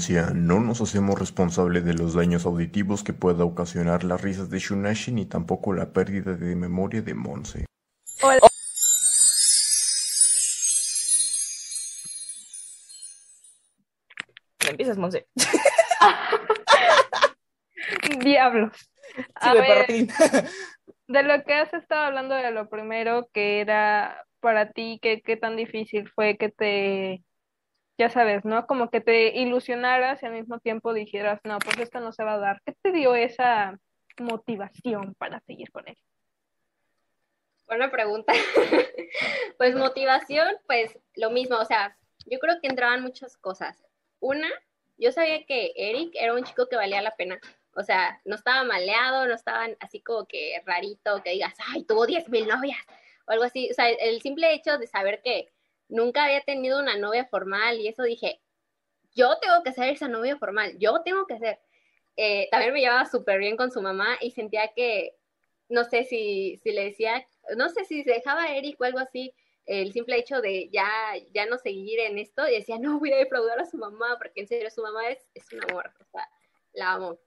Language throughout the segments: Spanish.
Advertencia: No nos hacemos responsables de los daños auditivos que pueda ocasionar las risas de Shunashi ni tampoco la pérdida de memoria de Monse. Hola. Empiezas, Monse. Diablos. A Sigue para ver, ti. de lo que has estado hablando de lo primero que era para ti, que qué tan difícil fue que te, ya sabes, ¿no? Como que te ilusionaras y al mismo tiempo dijeras, no, pues esto no se va a dar. ¿Qué te dio esa motivación para seguir con él? Buena pregunta. Pues motivación, pues lo mismo, o sea, yo creo que entraban muchas cosas. Una, yo sabía que Eric era un chico que valía la pena. O sea, no estaba maleado, no estaba así como que rarito, que digas, ay, tuvo 10 mil novias, o algo así. O sea, el simple hecho de saber que nunca había tenido una novia formal y eso dije, yo tengo que ser esa novia formal, yo tengo que ser. Eh, también me llevaba súper bien con su mamá y sentía que, no sé si, si le decía, no sé si se dejaba a Eric o algo así, el simple hecho de ya, ya no seguir en esto, y decía, no, voy a defraudar a su mamá, porque en serio su mamá es, es un amor, o sea, la amo.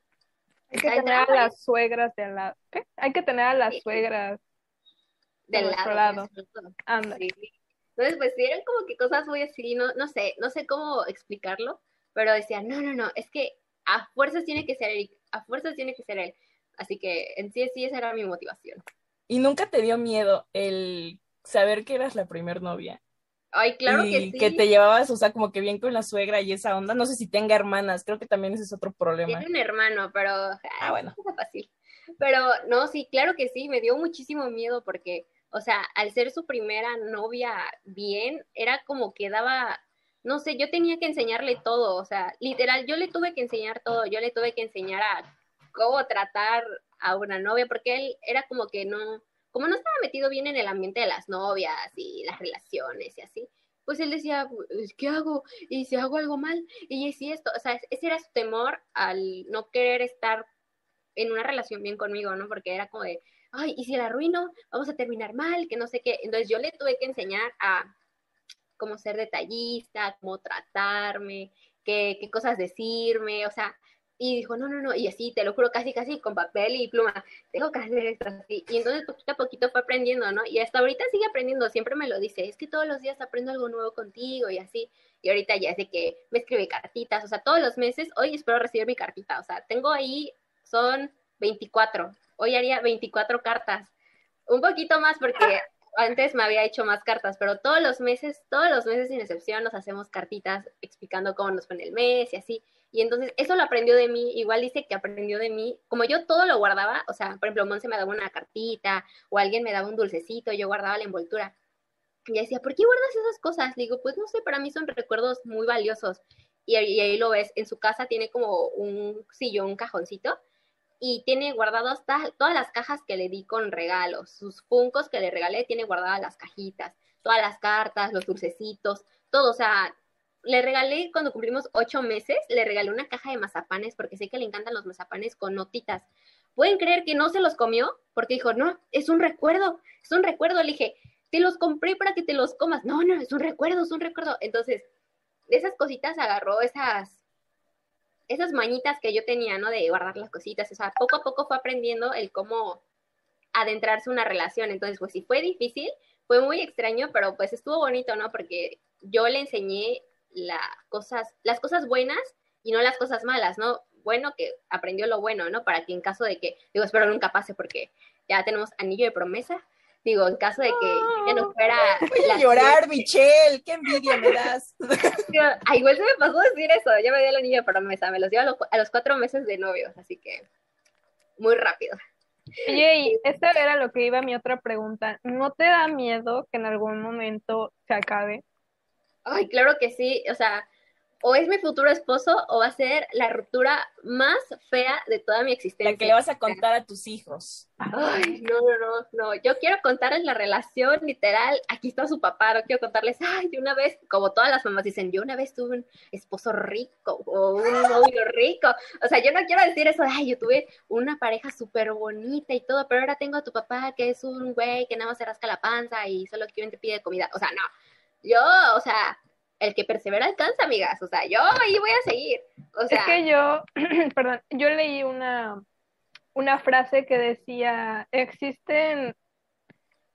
Hay que Está tener a las suegras de al lado. ¿Qué? Hay que tener a las suegras del nuestro lado. lado. Anda. Sí. Entonces, pues sí, eran como que cosas muy así, no, no sé, no sé cómo explicarlo, pero decía, no, no, no, es que a fuerzas tiene que ser Eric, a fuerzas tiene que ser él. Así que en sí, sí, esa era mi motivación. ¿Y nunca te dio miedo el saber que eras la primer novia? Ay, claro y que sí. te llevabas, o sea, como que bien con la suegra y esa onda. No sé si tenga hermanas, creo que también ese es otro problema. Tiene un hermano, pero Ah, bueno. es fácil. Pero no, sí, claro que sí, me dio muchísimo miedo porque, o sea, al ser su primera novia bien, era como que daba, no sé, yo tenía que enseñarle todo, o sea, literal, yo le tuve que enseñar todo, yo le tuve que enseñar a cómo tratar a una novia, porque él era como que no, como no estaba metido bien en el ambiente de las novias y las relaciones y así, pues él decía, pues, ¿qué hago? Y si hago algo mal, y si esto, o sea, ese era su temor al no querer estar en una relación bien conmigo, ¿no? Porque era como de, ay, y si la arruino, vamos a terminar mal, que no sé qué. Entonces yo le tuve que enseñar a cómo ser detallista, cómo tratarme, qué, qué cosas decirme, o sea, y dijo, no, no, no, y así, te lo juro, casi, casi con papel y pluma, tengo que hacer esto así. Y entonces poquito a poquito fue aprendiendo, ¿no? Y hasta ahorita sigue aprendiendo, siempre me lo dice, es que todos los días aprendo algo nuevo contigo y así. Y ahorita ya de que me escribe cartitas, o sea, todos los meses, hoy espero recibir mi cartita, o sea, tengo ahí, son 24, hoy haría 24 cartas, un poquito más porque antes me había hecho más cartas, pero todos los meses, todos los meses sin excepción nos hacemos cartitas explicando cómo nos fue en el mes y así. Y entonces eso lo aprendió de mí, igual dice que aprendió de mí, como yo todo lo guardaba, o sea, por ejemplo, Monse me daba una cartita o alguien me daba un dulcecito, yo guardaba la envoltura. Y decía, ¿por qué guardas esas cosas? Le digo, pues no sé, para mí son recuerdos muy valiosos. Y, y ahí lo ves, en su casa tiene como un sillón, un cajoncito, y tiene guardados ta- todas las cajas que le di con regalos, sus funcos que le regalé, tiene guardadas las cajitas, todas las cartas, los dulcecitos, todo, o sea, le regalé cuando cumplimos ocho meses, le regalé una caja de mazapanes porque sé que le encantan los mazapanes con notitas. ¿Pueden creer que no se los comió? Porque dijo, no, es un recuerdo, es un recuerdo. Le dije, te los compré para que te los comas. No, no, es un recuerdo, es un recuerdo. Entonces, de esas cositas agarró esas, esas mañitas que yo tenía, ¿no? De guardar las cositas. O sea, poco a poco fue aprendiendo el cómo adentrarse en una relación. Entonces, pues sí fue difícil, fue muy extraño, pero pues estuvo bonito, ¿no? Porque yo le enseñé las cosas, las cosas buenas y no las cosas malas, ¿no? Bueno, que aprendió lo bueno, ¿no? Para que en caso de que, digo, espero nunca pase porque ya tenemos anillo de promesa. Digo, en caso de que ya no fuera. Voy a la llorar, Michelle, qué envidia me das. Digo, ay, igual se me pasó decir eso, ya me dio el anillo de promesa, me los dio a los, a los cuatro meses de novios, así que muy rápido. Oye, y esta era lo que iba mi otra pregunta. ¿No te da miedo que en algún momento se acabe? Ay, claro que sí, o sea, o es mi futuro esposo o va a ser la ruptura más fea de toda mi existencia. La que le vas a contar a tus hijos. Ay, no, no, no, no. Yo quiero contarles la relación literal. Aquí está su papá. No quiero contarles, ay, yo una vez, como todas las mamás dicen, yo una vez tuve un esposo rico o un novio rico. O sea, yo no quiero decir eso, ay, yo tuve una pareja súper bonita y todo, pero ahora tengo a tu papá que es un güey que nada más se rasca la panza y solo quiere te pide comida. O sea, no. Yo, o sea, el que persevera alcanza, amigas. O sea, yo ahí voy a seguir. O sea, Es que yo, perdón, yo leí una, una frase que decía, existen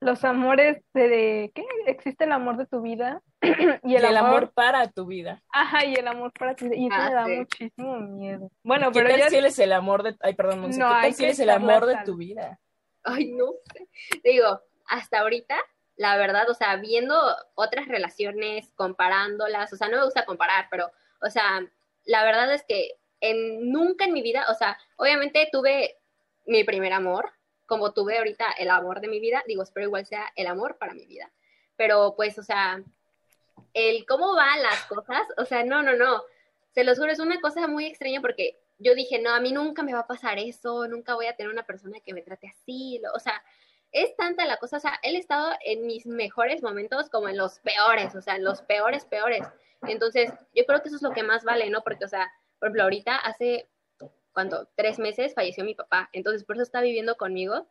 los amores de, de- ¿qué? Existe el amor de tu vida y Y el, amor, para tu vida. ajá, y el amor para ti. Y eso Ah, me da sí. muchísimo miedo. Bueno, ¿Qué pero tal ya si él es el amor de... Ay, perdón, Monse. No, ¿Qué tal si él es el amor de tu vida? ay, no sé. Digo, hasta ahorita, la verdad, o sea, viendo otras relaciones, comparándolas, o sea, no me gusta comparar, pero, o sea, la verdad es que en, nunca en mi vida, o sea, obviamente tuve mi primer amor, como tuve ahorita el amor de mi vida, digo, espero igual sea el amor para mi vida, pero pues, o sea, el cómo van las cosas, o sea, no, no, no, se los juro, es una cosa muy extraña porque yo dije, no, a mí nunca me va a pasar eso, nunca voy a tener una persona que me trate así, o sea, es tanta la cosa, o sea, él ha estado en mis mejores momentos como en los peores, o sea, en los peores, peores. Entonces, yo creo que eso es lo que más vale, ¿no? Porque, o sea, por ejemplo, ahorita hace, ¿cuánto? Tres meses falleció mi papá, entonces por eso está viviendo conmigo.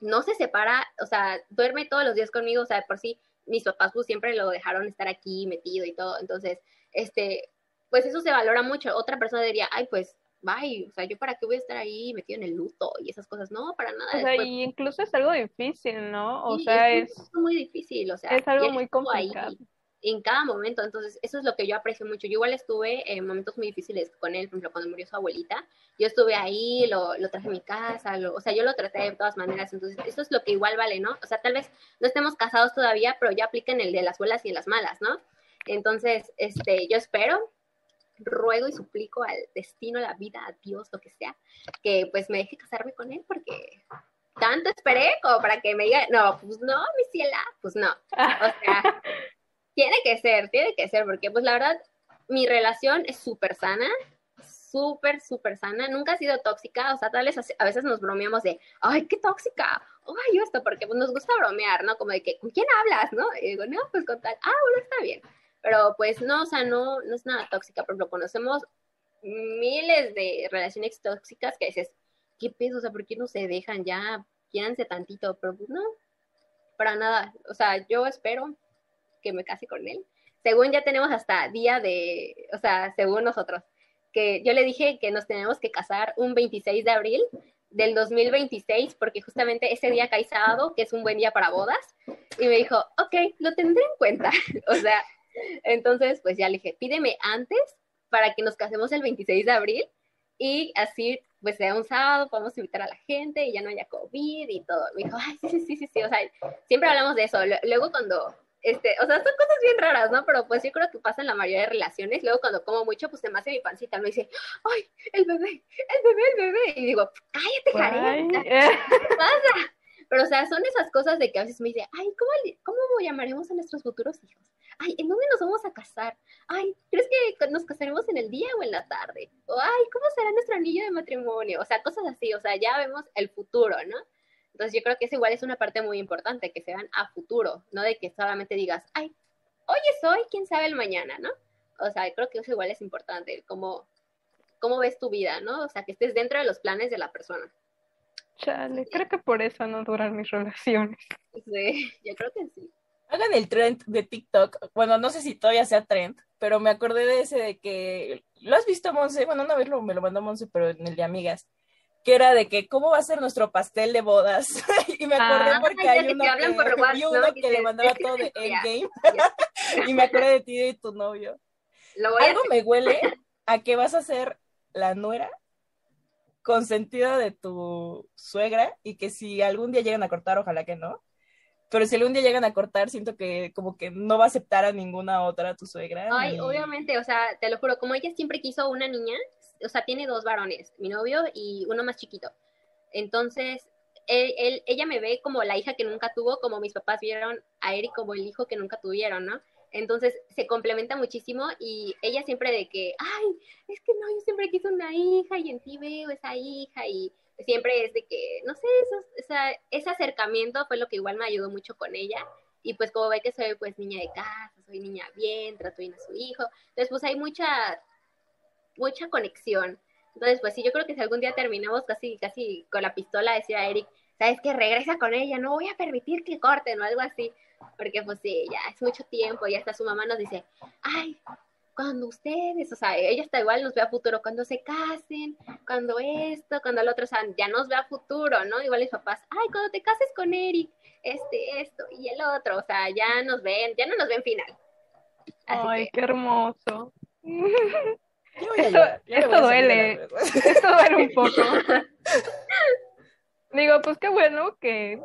No se separa, o sea, duerme todos los días conmigo, o sea, por sí, mis papás pues siempre lo dejaron estar aquí metido y todo, entonces, este, pues eso se valora mucho. Otra persona diría, ay, pues, bye, o sea, yo para qué voy a estar ahí metido en el luto y esas cosas, no, para nada. O sea, después- y incluso es algo difícil, ¿no? O Sí, sea, es, es, muy difícil, o sea, es algo muy ahí complicado. en cada momento, entonces eso es lo que yo aprecio mucho. Yo igual estuve en momentos muy difíciles con él, por ejemplo, cuando murió su abuelita, yo estuve ahí, lo, lo traje a mi casa, lo- o sea, yo lo traté de todas maneras, entonces eso es lo que igual vale, ¿no? O sea, tal vez no estemos casados todavía, pero ya apliquen el de las buenas y de las malas, ¿no? Entonces, este, yo espero, ruego y suplico al destino, la vida, a Dios, lo que sea, que pues me deje casarme con él porque tanto esperé como para que me diga, no, pues no, mi ciela, pues no. O sea, tiene que ser, tiene que ser, porque pues la verdad, mi relación es súper sana, súper, súper sana, nunca ha sido tóxica, o sea, tal vez a veces nos bromeamos de, ay, qué tóxica, ay, esto, porque pues nos gusta bromear, ¿no? Como de que, ¿con quién hablas, no? Y digo, no, pues con tal, ah, bueno, está bien, pero pues no, o sea, no, no es nada tóxica, por ejemplo, conocemos miles de relaciones tóxicas que dices, ¿qué peso? O sea, ¿por qué no se dejan ya? Quédense tantito, pero pues no, para nada, o sea, yo espero que me case con él. Según ya tenemos hasta día de, o sea, según nosotros, que yo le dije que nos tenemos que casar un 26 de abril del 2026, porque justamente ese día cae sábado, que es un buen día para bodas, y me dijo, ok, lo tendré en cuenta. o sea, entonces, pues ya le dije, pídeme antes para que nos casemos el 26 de abril y así, pues sea un sábado, podemos invitar a la gente y ya no haya COVID y todo. Me dijo, ay, sí, sí, sí, sí, sí, o sea, siempre hablamos de eso. Luego cuando este, o sea, son cosas bien raras, ¿no? Pero pues yo creo que pasa en la mayoría de relaciones. Luego cuando como mucho, pues se me hace mi pancita, me dice, ay, el bebé, el bebé, el bebé. Y digo, cállate, Karen, ¿qué pasa? Pero, o sea, son esas cosas de que a veces me dice, ay, ¿cómo, cómo llamaremos a nuestros futuros hijos? Ay, ¿en dónde nos vamos a casar? Ay, ¿crees que nos casaremos en el día o en la tarde? O, ay, ¿cómo será nuestro anillo de matrimonio? O sea, cosas así, o sea, ya vemos el futuro, ¿no? Entonces yo creo que eso igual es una parte muy importante, que se vean a futuro, no de que solamente digas, ay, hoy es hoy, quién sabe el mañana, ¿no? O sea, creo que eso igual es importante, cómo, cómo ves tu vida, ¿no? O sea, que estés dentro de los planes de la persona. Chale, creo que por eso no duran mis relaciones. Sí, yo creo que sí. Hagan el trend de TikTok. Bueno, no sé si todavía sea trend, pero me acordé de ese de que. ¿Lo has visto, Monse? Bueno, una vez lo, me lo mandó Monse, pero en el de amigas. Que era de que, ¿cómo va a ser nuestro pastel de bodas? y me acordé Ah, porque hay uno que, por WhatsApp, vi uno ¿no? que le mandaba todo de Endgame. y me acordé de ti y de tu novio. Lo voy a Algo me huele a que vas a ser la nuera consentida de tu suegra y que si algún día llegan a cortar, ojalá que no. Pero si algún día llegan a cortar, siento que como que no va a aceptar a ninguna otra tu suegra. Ay, ni- obviamente, o sea, te lo juro, como ella siempre quiso una niña, o sea, tiene dos varones, mi novio y uno más chiquito. Entonces, él, él- ella me ve como la hija que nunca tuvo, como mis papás vieron a Eric como el hijo que nunca tuvieron, ¿no? Entonces, se complementa muchísimo y ella siempre de que, ay, es que no, yo siempre quise una hija y en ti veo esa hija y siempre es de que, no sé, eso, esa, ese acercamiento fue lo que igual me ayudó mucho con ella. Y pues como ve que soy pues niña de casa, soy niña bien, trato bien a su hijo. Entonces pues hay mucha, mucha conexión. Entonces pues sí, yo creo que si algún día terminamos casi, casi con la pistola, decía Eric, ¿sabes qué? Regresa con ella, no voy a permitir que corten o algo así. porque pues sí, ya es mucho tiempo y hasta su mamá nos dice, ay, cuando ustedes, o sea, ella está igual nos ve a futuro, cuando se casen, cuando esto, cuando el otro, o sea, ya nos ve a futuro, ¿no? Igual mis papás, ay, cuando te cases con Eric, este, esto y el otro, o sea, ya nos ven, ya no nos ven final. Ay, qué hermoso. Esto, esto duele, esto duele un poco. Digo, pues qué bueno que,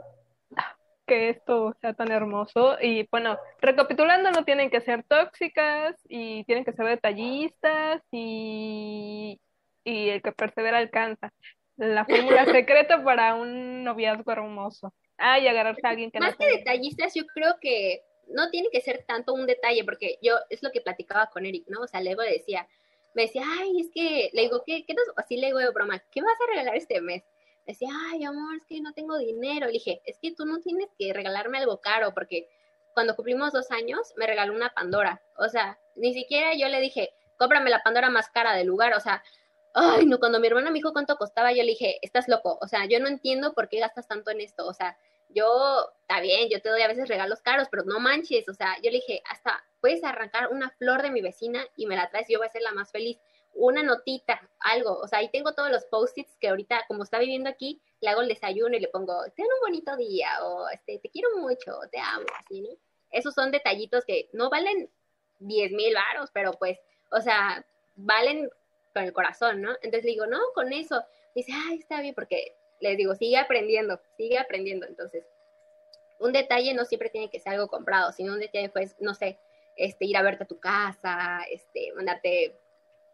que esto sea tan hermoso. Y bueno, recapitulando, no tienen que ser tóxicas y tienen que ser detallistas y, y el que persevera alcanza. La fórmula secreta para un noviazgo hermoso. Ah, y agarrarse a alguien que Más que detallistas, yo creo que no tiene que ser tanto un detalle, porque yo es lo que platicaba con Eric, ¿no? O sea, luego decía, me decía, ay, es que, le digo, ¿qué, qué nos, así le digo de broma, ¿qué vas a regalar este mes? Decía, ay, amor, es que no tengo dinero. Le dije, es que tú no tienes que regalarme algo caro, porque cuando cumplimos dos años me regaló una Pandora. O sea, ni siquiera yo le dije, cómprame la Pandora más cara del lugar. O sea, ay, no, cuando mi hermana me dijo cuánto costaba, yo le dije, estás loco. O sea, yo no entiendo por qué gastas tanto en esto. O sea, yo, está bien, yo te doy a veces regalos caros, pero no manches, o sea, yo le dije, hasta puedes arrancar una flor de mi vecina y me la traes, yo voy a ser la más feliz. Una notita, algo, o sea, ahí tengo todos los post-its que ahorita, como está viviendo aquí, le hago el desayuno y le pongo, ten un bonito día, o este, te quiero mucho, te amo, así, ¿no? Esos son detallitos que no valen 10 mil varos, pero pues, o sea, valen con el corazón, ¿no? Entonces le digo, no, con eso. Dice, ay, está bien, porque les digo, sigue aprendiendo, sigue aprendiendo. Entonces, un detalle no siempre tiene que ser algo comprado, sino un detalle pues, no sé, este, ir a verte a tu casa, este, mandarte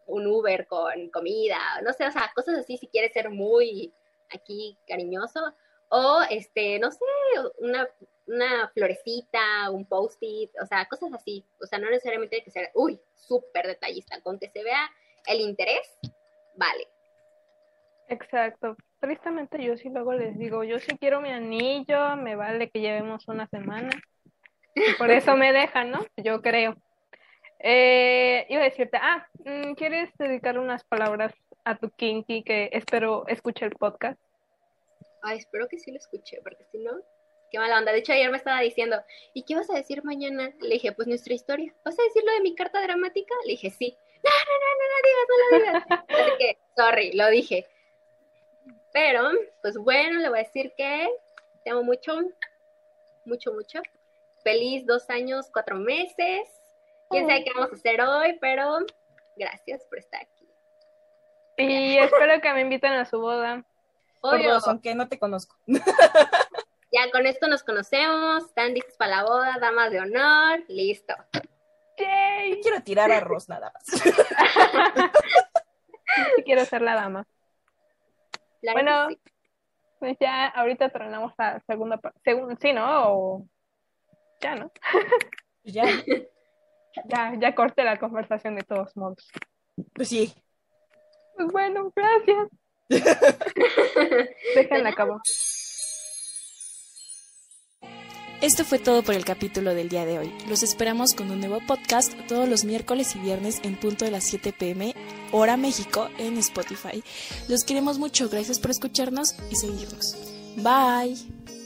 un Uber con comida, no sé, o sea, cosas así si quieres ser muy aquí cariñoso, o este, no sé, una, una florecita, un post-it, o sea, cosas así, o sea, no necesariamente tiene que ser, uy, súper detallista, con que se vea el interés, vale. Exacto, tristemente yo sí luego les digo, yo sí quiero mi anillo, me vale que llevemos una semana. por eso me dejan, ¿no? Yo creo. Eh, iba a decirte, ah, mm, ¿quieres dedicar unas palabras a tu kinky que espero escuche el podcast? Ay, espero que sí lo escuche, porque si no, qué mala onda. De hecho, ayer me estaba diciendo, ¿y qué vas a decir mañana? Le dije, pues nuestra historia. ¿Vas a decir lo de mi carta dramática? Le dije, sí. No, no, no, no, no digas, no lo digas. Así que, sorry, lo dije. Pero, pues bueno, le voy a decir que te amo mucho, mucho, mucho. Feliz dos años, cuatro meses. Quién sabe qué vamos a hacer hoy, pero gracias por estar aquí. Y espero que me inviten a su boda. Obvio. aunque no te conozco. Ya con esto nos conocemos, están listos para la boda, damas de honor, listo. Yay. Quiero tirar arroz nada más. quiero ser la dama bueno, pues ya ahorita tronamos la segunda parte. sí, ¿no? O... Ya, ¿no? ya. Ya, ya corté la conversación de todos modos. Pues sí. Pues bueno, gracias. Déjenla cabo. Esto fue todo por el capítulo del día de hoy. Los esperamos con un nuevo podcast todos los miércoles y viernes en punto de las 7 pm, hora México, en Spotify. Los queremos mucho, gracias por escucharnos y seguirnos. Bye.